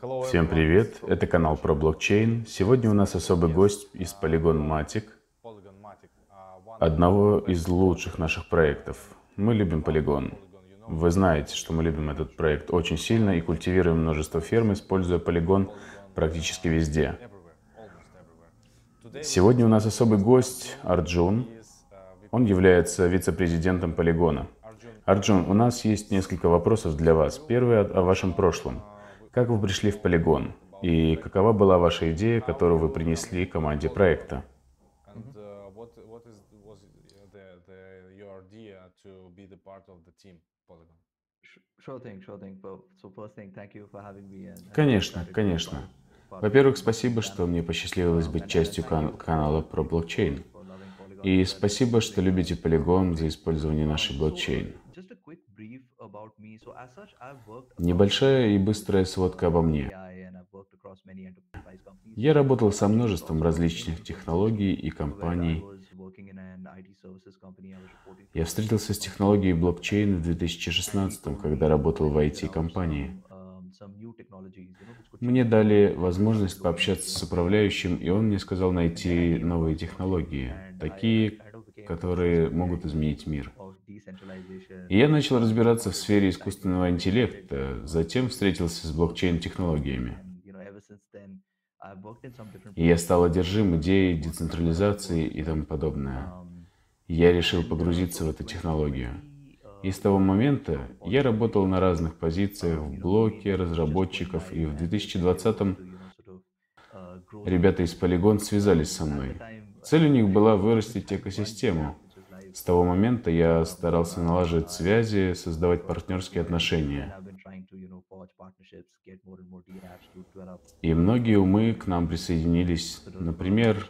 Всем привет, это канал про блокчейн. Сегодня у нас особый гость из Polygon Matic, одного из лучших наших проектов. Мы любим Polygon. Вы знаете, что мы любим этот проект очень сильно и культивируем множество ферм, используя Polygon практически везде. Сегодня у нас особый гость Арджун. Он является вице-президентом Полигона. Арджун, у нас есть несколько вопросов для вас. Первый о вашем прошлом. Как вы пришли в Полигон? И какова была ваша идея, которую вы принесли команде проекта? Конечно, конечно. Во-первых, спасибо, что мне посчастливилось быть частью кан канала про блокчейн. И спасибо, что любите Polygon за использование нашей блокчейн. Небольшая и быстрая сводка обо мне. Я работал со множеством различных технологий и компаний. Я встретился с технологией блокчейн в 2016, когда работал в IT-компании. Мне дали возможность пообщаться с управляющим, и он мне сказал найти новые технологии, такие, которые могут изменить мир. Я начал разбираться в сфере искусственного интеллекта, затем встретился с блокчейн-технологиями. И я стал одержим идеей децентрализации и тому подобное. Я решил погрузиться в эту технологию. И с того момента я работал на разных позициях в блоке разработчиков, и в 2020-м ребята из Polygon связались со мной. Цель у них была вырастить экосистему. С того момента я старался налаживать связи, создавать партнерские отношения. И многие умы к нам присоединились. Например,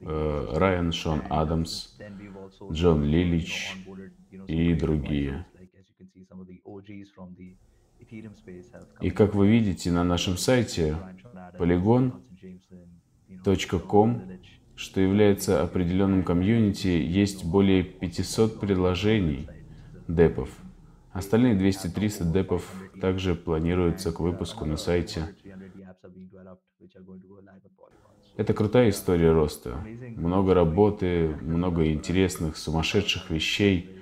э, Райан Шон Адамс, Джон Лилич, и другие. И как вы видите на нашем сайте polygon.com, что является определенным комьюнити, есть более 500 предложений депов. Остальные 200-300 депов также планируются к выпуску на сайте. Это крутая история роста. Много работы, много интересных, сумасшедших вещей –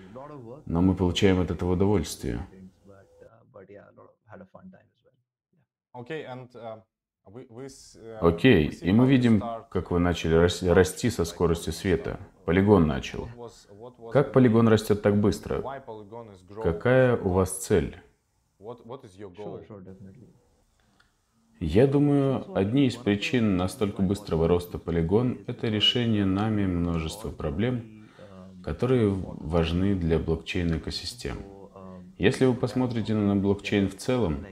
но мы получаем от этого удовольствие. Окей, и мы видим, как вы начали расти со скоростью света. Полигон начал. Как полигон растет так быстро? Какая у вас цель? Я думаю, одни из причин настолько быстрого роста полигон – это решение нами множества проблем, которые важны для блокчейн-экосистем. Если вы посмотрите на блокчейн в целом,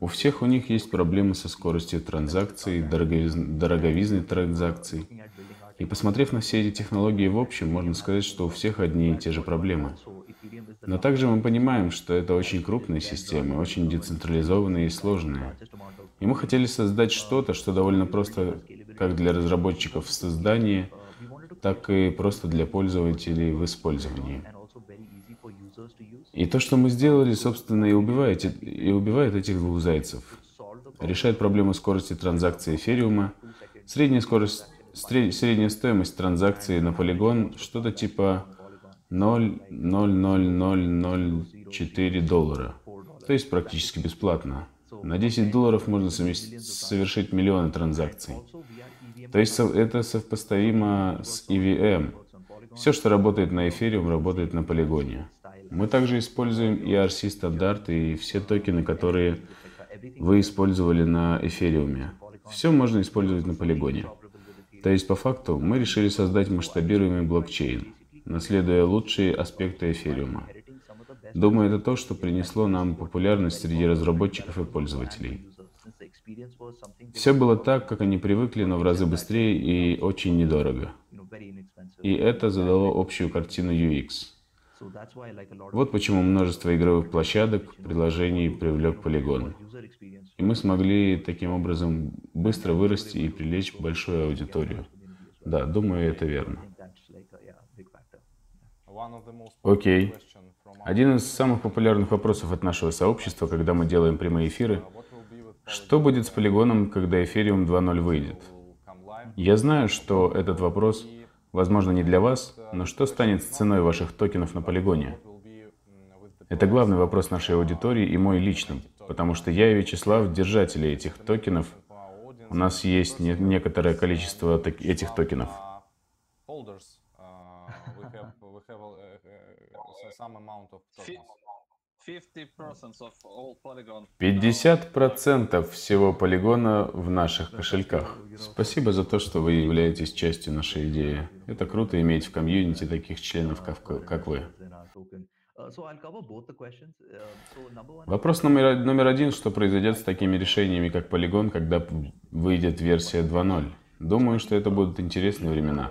у всех у них есть проблемы со скоростью транзакций, дороговизной транзакций. И посмотрев на все эти технологии в общем, можно сказать, что у всех одни и те же проблемы. Но также мы понимаем, что это очень крупные системы, очень децентрализованные и сложные. И мы хотели создать что-то, что довольно просто как для разработчиков в создании – так и просто для пользователей в использовании. И то, что мы сделали, собственно, и убивает, и убивает этих двух зайцев. Решает проблему скорости транзакции эфириума. Средняя скорость, средняя стоимость транзакции на полигон что-то типа 0,00004 доллара. То есть практически бесплатно. На 10 долларов можно совершить миллионы транзакций. То есть это совпоставимо с EVM. Все, что работает на Ethereum, работает на полигоне. Мы также используем ERC стандарты и все токены, которые вы использовали на Ethereum. Все можно использовать на полигоне. То есть, по факту, мы решили создать масштабируемый блокчейн, наследуя лучшие аспекты эфириума. Думаю, это то, что принесло нам популярность среди разработчиков и пользователей. Все было так, как они привыкли, но в разы быстрее и очень недорого. И это задало общую картину UX. Вот почему множество игровых площадок, приложений привлек полигон. И мы смогли таким образом быстро вырасти и привлечь большую аудиторию. Да, думаю, это верно. Окей. Один из самых популярных вопросов от нашего сообщества, когда мы делаем прямые эфиры, Что будет с полигоном, когда Ethereum 2.0 выйдет? Я знаю, что этот вопрос, возможно, не для вас, но что станет с ценой ваших токенов на полигоне? Это главный вопрос нашей аудитории и мой личным, потому что я и Вячеслав — держатели этих токенов. У нас есть не некоторое количество этих токенов. 50% всего полигона в наших кошельках. Спасибо за то, что вы являетесь частью нашей идеи. Это круто иметь в комьюнити таких членов, как вы. Вопрос номер, номер один, что произойдет с такими решениями, как полигон, когда выйдет версия 2.0? Думаю, что это будут интересные времена.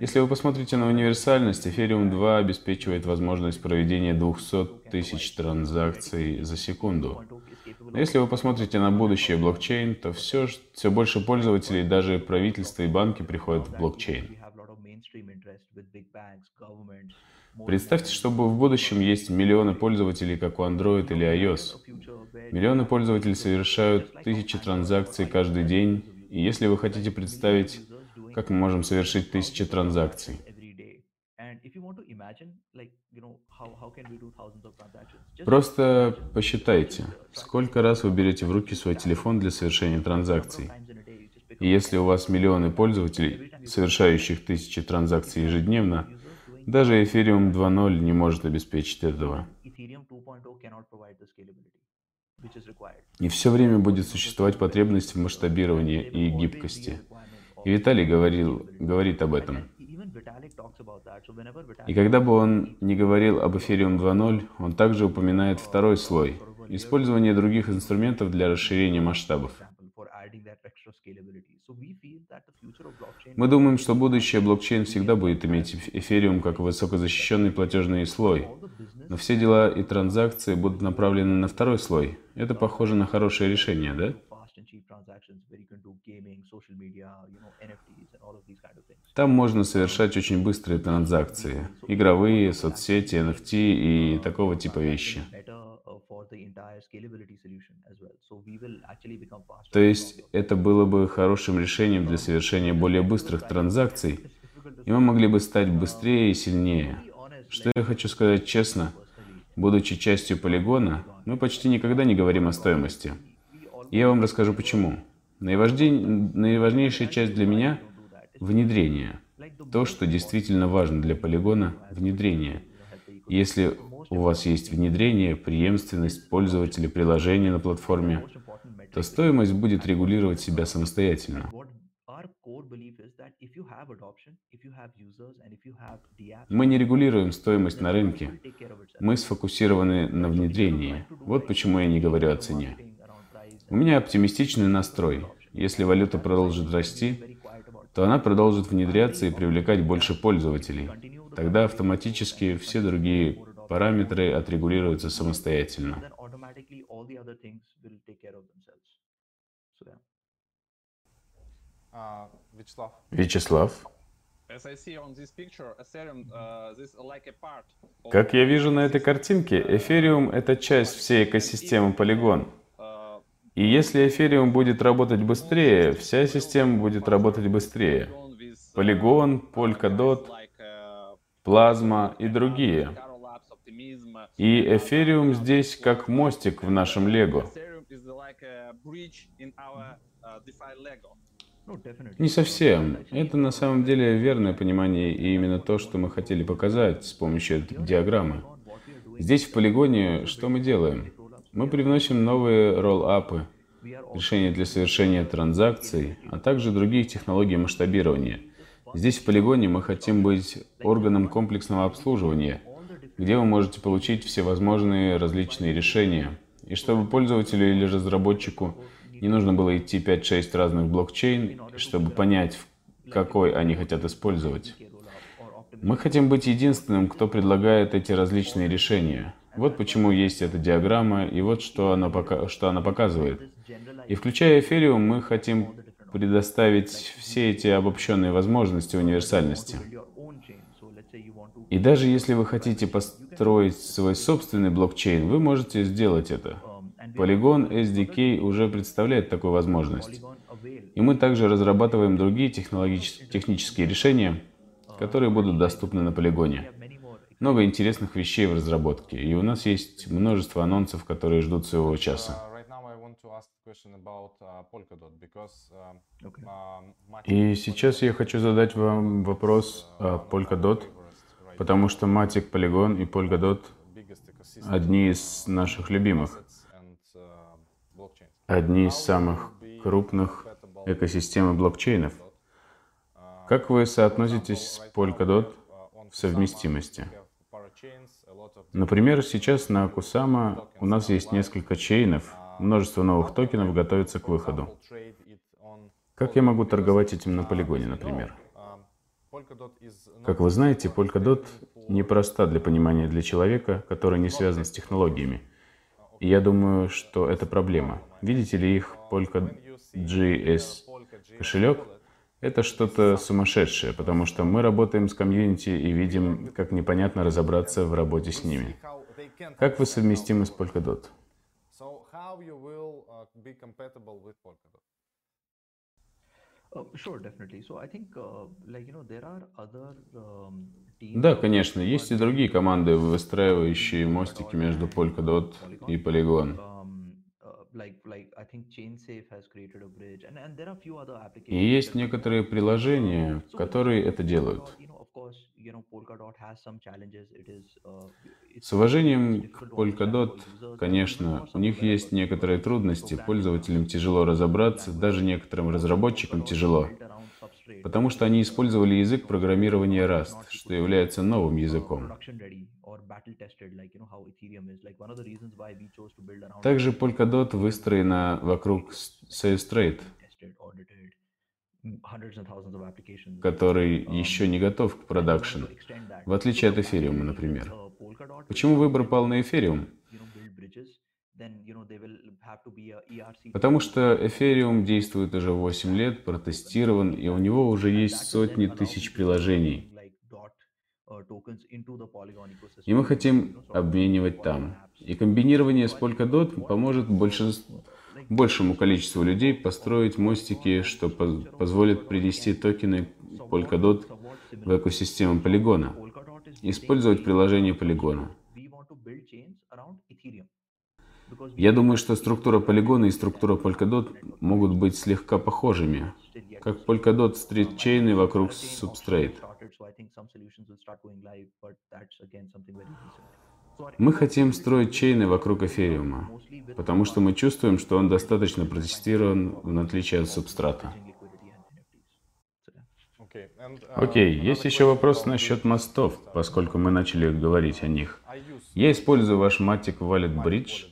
Если вы посмотрите на универсальность, Ethereum 2 обеспечивает возможность проведения 200 тысяч транзакций за секунду. Но если вы посмотрите на будущее блокчейн, то все, все больше пользователей, даже правительства и банки приходят в блокчейн. Представьте, что в будущем есть миллионы пользователей, как у Android или iOS. Миллионы пользователей совершают тысячи транзакций каждый день, и если вы хотите представить, как мы можем совершить тысячи транзакций, Просто посчитайте, сколько раз вы берете в руки свой телефон для совершения транзакций. И если у вас миллионы пользователей, совершающих тысячи транзакций ежедневно, даже Ethereum 2.0 не может обеспечить этого. И все время будет существовать потребность в масштабировании и гибкости. И Виталий говорил, говорит об этом. И когда бы он не говорил об Ethereum 2.0, он также упоминает второй слой – использование других инструментов для расширения масштабов. Мы думаем, что будущее блокчейн всегда будет иметь эфириум как высокозащищенный платежный слой, но все дела и транзакции будут направлены на второй слой. Это похоже на хорошее решение, да? Там можно совершать очень быстрые транзакции, игровые, соцсети, NFT и такого типа вещи. То есть это было бы хорошим решением для совершения более быстрых транзакций, и мы могли бы стать быстрее и сильнее. Что я хочу сказать честно, будучи частью полигона, мы почти никогда не говорим о стоимости. Я вам расскажу почему. Наиважнейшая часть для меня – внедрение. То, что действительно важно для полигона – внедрение. Если у вас есть внедрение, преемственность пользователя приложения на платформе, то стоимость будет регулировать себя самостоятельно. Мы не регулируем стоимость на рынке. Мы сфокусированы на внедрении. Вот почему я не говорю о цене. У меня оптимистичный настрой. Если валюта продолжит расти, то она продолжит внедряться и привлекать больше пользователей. Тогда автоматически все другие параметры отрегулируются самостоятельно. Вячеслав. Как я вижу на этой картинке, Ethereum — это часть всей экосистемы Polygon. И если Ethereum будет работать быстрее, вся система будет работать быстрее. Polygon, Polkadot, Plasma и другие. И Ethereum здесь как мостик в нашем Лего. Не совсем. Это на самом деле верное понимание и именно то, что мы хотели показать с помощью диаграммы. Здесь в полигоне что мы делаем? Мы привносим новые ролл-апы, решения для совершения транзакций, а также другие технологии масштабирования. Здесь в полигоне мы хотим быть органом комплексного обслуживания, где вы можете получить всевозможные различные решения, и чтобы пользователю или разработчику не нужно было идти 5-6 разных блокчейн, чтобы понять, какой они хотят использовать. Мы хотим быть единственным, кто предлагает эти различные решения. Вот почему есть эта диаграмма, и вот что она, пока, что она показывает. И включая Ethereum, мы хотим предоставить все эти обобщенные возможности универсальности. И даже если вы хотите построить свой собственный блокчейн, вы можете сделать это. Polygon SDK уже представляет такую возможность. И мы также разрабатываем другие технические решения, которые будут доступны на полигоне. Много интересных вещей в разработке, и у нас есть множество анонсов, которые ждут своего часа. И сейчас я хочу задать вам вопрос о Polkadot, потому что Matic, Polygon и Polkadot одни из наших любимых, одни из самых крупных экосистемы блокчейнов. Как вы соотноситесь с Polkadot в совместимости? Например, сейчас на Kusama у нас есть несколько чейнов, множество новых токенов готовится к выходу. Как я могу торговать этим на полигоне, например? Как вы знаете, Polkadot непроста для понимания для человека, который не связан с технологиями. Я думаю, что это проблема. Видите ли их Polka.js кошелек? Это что-то сумасшедшее, потому что мы работаем с комьюнити и видим, как непонятно разобраться в работе с ними. Как вы совместимы с Polkadot? Да, конечно, есть и другие команды, выстраивающие мостики между Polkadot и Polygon. И есть некоторые приложения, которые это делают. С уважением к Polkadot, конечно, у них есть некоторые трудности, пользователям тяжело разобраться, даже некоторым разработчикам тяжело, потому что они использовали язык программирования Rust, что является новым языком. Также Polkadot выстроена вокруг Sailstrate, который еще не готов к продакшн, в отличие от эфириума, например. Почему выбор пал на эфириум? Потому что эфириум действует уже 8 лет, протестирован, и у него уже есть сотни тысяч приложений. И мы хотим обменивать там. И комбинирование с Polkadot поможет большинству большему количеству людей построить мостики, что позволит принести токены Polkadot в экосистему полигона, использовать приложение полигона. Я думаю, что структура полигона и структура Polkadot могут быть слегка похожими, как Polkadot Street чейны вокруг Substrate. Мы хотим строить чейны вокруг эфириума, потому что мы чувствуем, что он достаточно протестирован в отличие от субстрата. Окей, okay, есть еще вопрос насчет мостов, поскольку мы начали говорить о них. Я использую ваш Matic Wallet Bridge,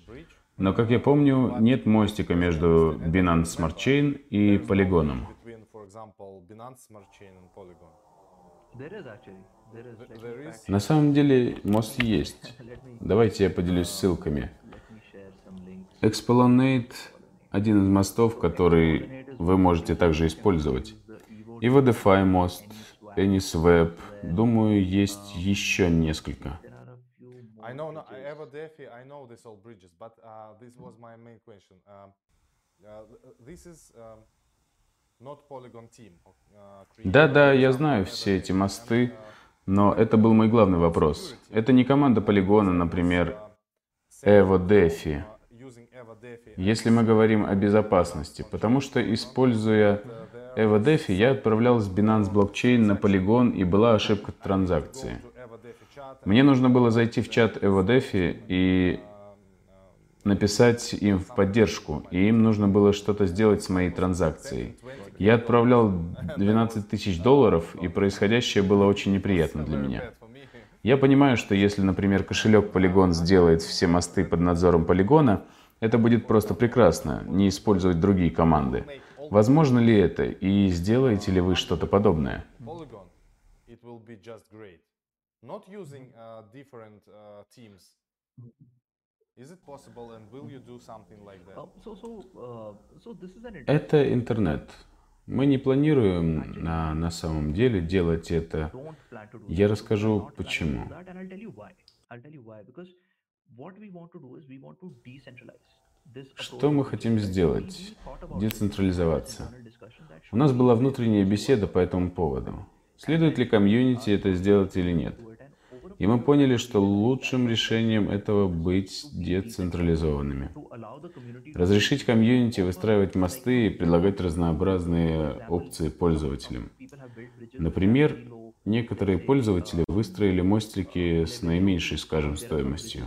но, как я помню, нет мостика между Binance Smart Chain и Полигоном. На самом деле мост есть. Давайте я поделюсь ссылками. Explanate – один из мостов, который вы можете также использовать. И VDFI мост, AnySwap. Думаю, есть еще несколько. I know, no, Eva Defi, I know this all bridges, but uh, this was my main question. Uh, uh, this is um, not Polygon team. Да, да, я знаю все эти мосты, но это был мой главный вопрос. Это не команда полигона, например, Evo Defi. Если мы говорим о безопасности, потому что, используя Evo Defi, я отправлял с Binance Blockchain на полигон и была ошибка транзакции. Мне нужно было зайти в чат EvoDefi и написать им в поддержку, и им нужно было что-то сделать с моей транзакцией. Я отправлял 12 тысяч долларов, и происходящее было очень неприятно для меня. Я понимаю, что если, например, кошелек Polygon сделает все мосты под надзором полигона, это будет просто прекрасно, не использовать другие команды. Возможно ли это, и сделаете ли вы что-то подобное? Not using uh, different uh, teams. Is it possible and will you do something like that? Uh, so, so, uh, so this is an Это интернет. Мы не планируем на, на самом деле делать это. Я расскажу почему. Что мы хотим сделать? Децентрализоваться. У нас была внутренняя беседа по этому поводу. Следует ли комьюнити это сделать или нет? И мы поняли, что лучшим решением этого быть децентрализованными. Разрешить комьюнити выстраивать мосты и предлагать разнообразные опции пользователям. Например, некоторые пользователи выстроили мостики с наименьшей, скажем, стоимостью.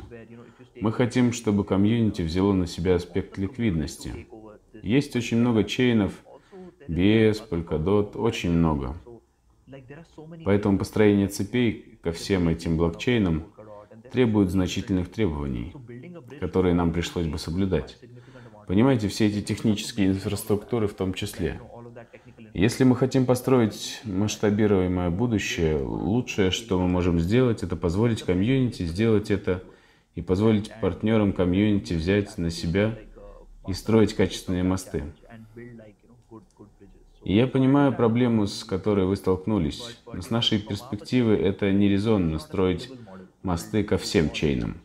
Мы хотим, чтобы комьюнити взяло на себя аспект ликвидности. Есть очень много чейнов, BS, Polkadot, очень много. Поэтому построение цепей ко всем этим блокчейнам требует значительных требований, которые нам пришлось бы соблюдать. Понимаете, все эти технические инфраструктуры в том числе. Если мы хотим построить масштабируемое будущее, лучшее, что мы можем сделать, это позволить комьюнити сделать это и позволить партнерам комьюнити взять на себя и строить качественные мосты. И я понимаю проблему, с которой вы столкнулись, но с нашей перспективы это не резонно строить мосты ко всем чейнам.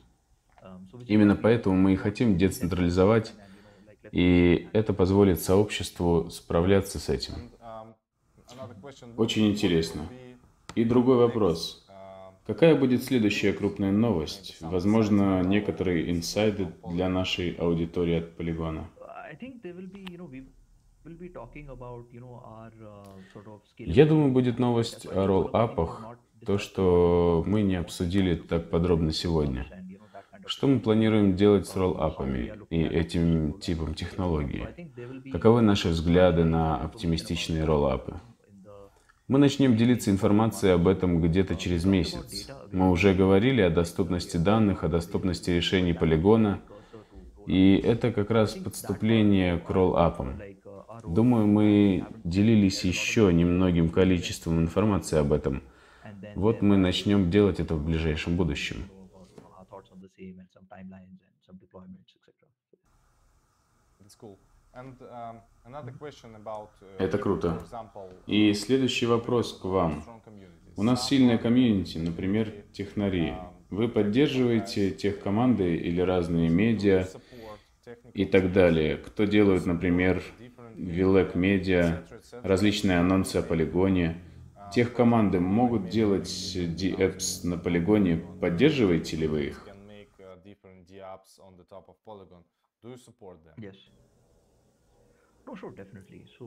Именно поэтому мы и хотим децентрализовать, и это позволит сообществу справляться с этим. Очень интересно. И другой вопрос. Какая будет следующая крупная новость? Возможно, некоторые инсайды для нашей аудитории от полигона. Я думаю, будет новость о ролл-апах, то, что мы не обсудили так подробно сегодня. Что мы планируем делать с ролл-апами и этим типом технологии? Каковы наши взгляды на оптимистичные ролл-апы? Мы начнем делиться информацией об этом где-то через месяц. Мы уже говорили о доступности данных, о доступности решений полигона, и это как раз подступление к ролл-апам. Думаю, мы делились еще немногим количеством информации об этом. Вот мы начнем делать это в ближайшем будущем. Это круто. И следующий вопрос к вам. У нас сильная комьюнити, например, технари. Вы поддерживаете тех команды или разные медиа и так далее, кто делают, например, Вилек Медиа, различные анонсы о полигоне. Тех команды могут делать DApps на полигоне. Поддерживаете ли вы их?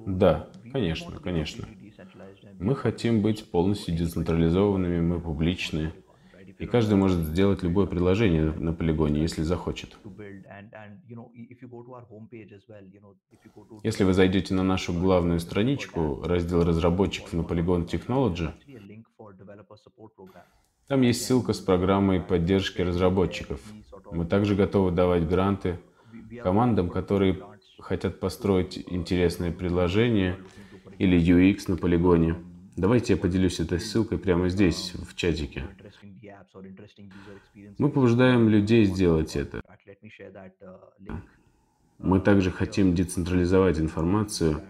Да, конечно, конечно. Мы хотим быть полностью децентрализованными, мы публичны. И каждый может сделать любое предложение на полигоне, если захочет. Если вы зайдете на нашу главную страничку, раздел разработчиков на Polygon Technology, там есть ссылка с программой поддержки разработчиков. Мы также готовы давать гранты командам, которые хотят построить интересное предложение или UX на полигоне. Давайте я поделюсь этой ссылкой прямо здесь, в чатике. Мы побуждаем людей сделать это. Мы также хотим децентрализовать информацию,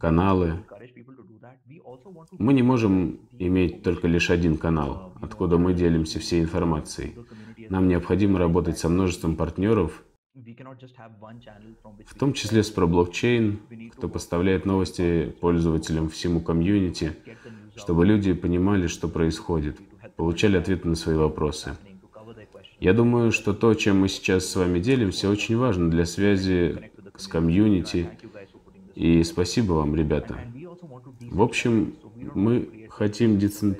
каналы. Мы не можем иметь только лишь один канал, откуда мы делимся всей информацией. Нам необходимо работать со множеством партнеров, в том числе с ProBlockchain, кто поставляет новости пользователям всему комьюнити, чтобы люди понимали, что происходит, получали ответы на свои вопросы. Я думаю, что то, чем мы сейчас с вами делимся, очень важно для связи с комьюнити. И спасибо вам, ребята. В общем, мы хотим децен...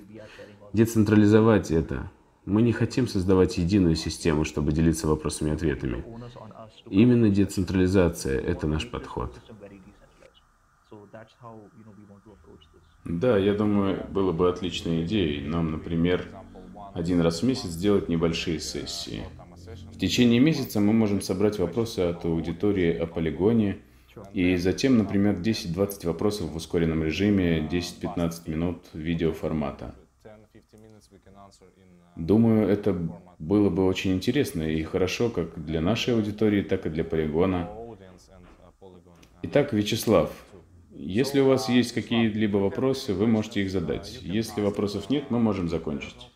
децентрализовать это. Мы не хотим создавать единую систему, чтобы делиться вопросами и ответами. Именно децентрализация – это наш подход. Да, я думаю, было бы отличной идеей нам, например, один раз в месяц сделать небольшие сессии. В течение месяца мы можем собрать вопросы от аудитории о полигоне, и затем, например, 10-20 вопросов в ускоренном режиме, 10-15 минут видеоформата. Думаю, это было бы очень интересно и хорошо как для нашей аудитории, так и для полигона. Итак, Вячеслав, если у вас есть какие-либо вопросы, вы можете их задать. Если вопросов нет, мы можем закончить.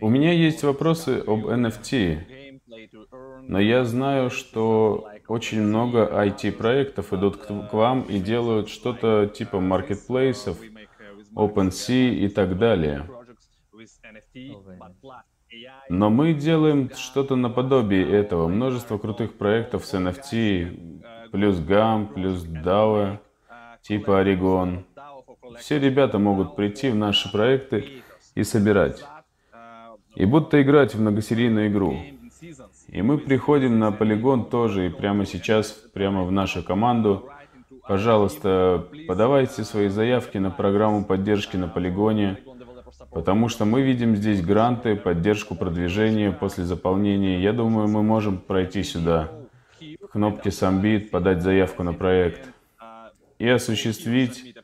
У меня есть вопросы об NFT, но я знаю, что очень много IT-проектов идут к вам и делают что-то типа маркетплейсов, OpenSea и так далее. Но мы делаем что-то наподобие этого. Множество крутых проектов с NFT, плюс GAM, плюс DAO, типа Oregon. Все ребята могут прийти в наши проекты и собирать. И будто играть в многосерийную игру. И мы приходим на полигон тоже, и прямо сейчас, прямо в нашу команду, пожалуйста, подавайте свои заявки на программу поддержки на полигоне, потому что мы видим здесь гранты, поддержку продвижения после заполнения. Я думаю, мы можем пройти сюда, кнопки Sambit, подать заявку на проект и осуществить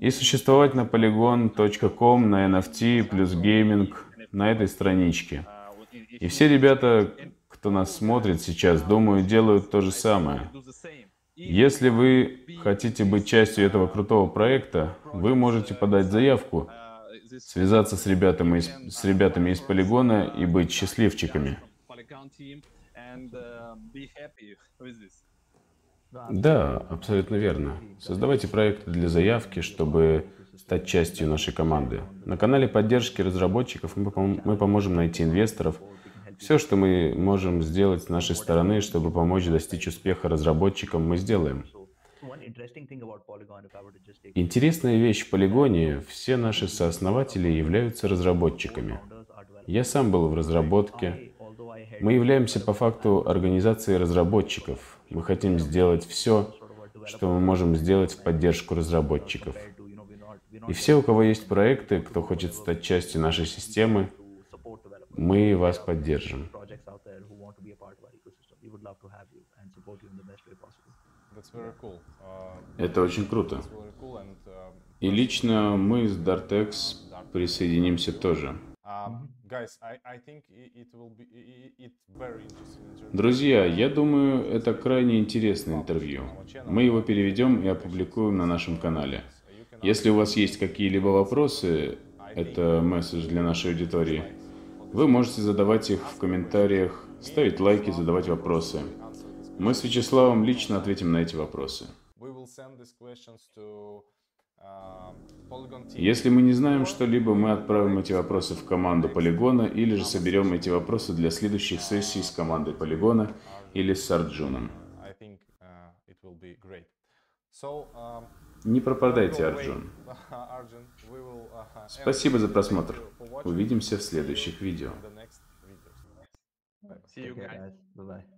и существовать на polygon.com, на NFT плюс гейминг на этой страничке. И все ребята, кто нас смотрит сейчас, думаю, делают то же самое. Если вы хотите быть частью этого крутого проекта, вы можете подать заявку, связаться с ребятами из, с ребятами из полигона и быть счастливчиками. Да, абсолютно верно. Создавайте проекты для заявки, чтобы стать частью нашей команды. На канале поддержки разработчиков мы, пом мы поможем найти инвесторов. Все, что мы можем сделать с нашей стороны, чтобы помочь достичь успеха разработчикам, мы сделаем. Интересная вещь в полигоне – все наши сооснователи являются разработчиками. Я сам был в разработке. Мы являемся по факту организацией разработчиков. Мы хотим сделать все, что мы можем сделать в поддержку разработчиков. И все, у кого есть проекты, кто хочет стать частью нашей системы, мы вас поддержим. Это очень круто. И лично мы с Dartex присоединимся тоже. Друзья, я думаю, это крайне интересное интервью. Мы его переведем и опубликуем на нашем канале. Если у вас есть какие-либо вопросы, это месседж для нашей аудитории, вы можете задавать их в комментариях, ставить лайки, задавать вопросы. Мы с Вячеславом лично ответим на эти вопросы. Если мы не знаем что-либо, мы отправим эти вопросы в команду Полигона или же соберем эти вопросы для следующих сессий с командой Полигона или с Арджуном. Не пропадайте, Арджун. Спасибо за просмотр. Увидимся в следующих видео. See you guys. Bye bye.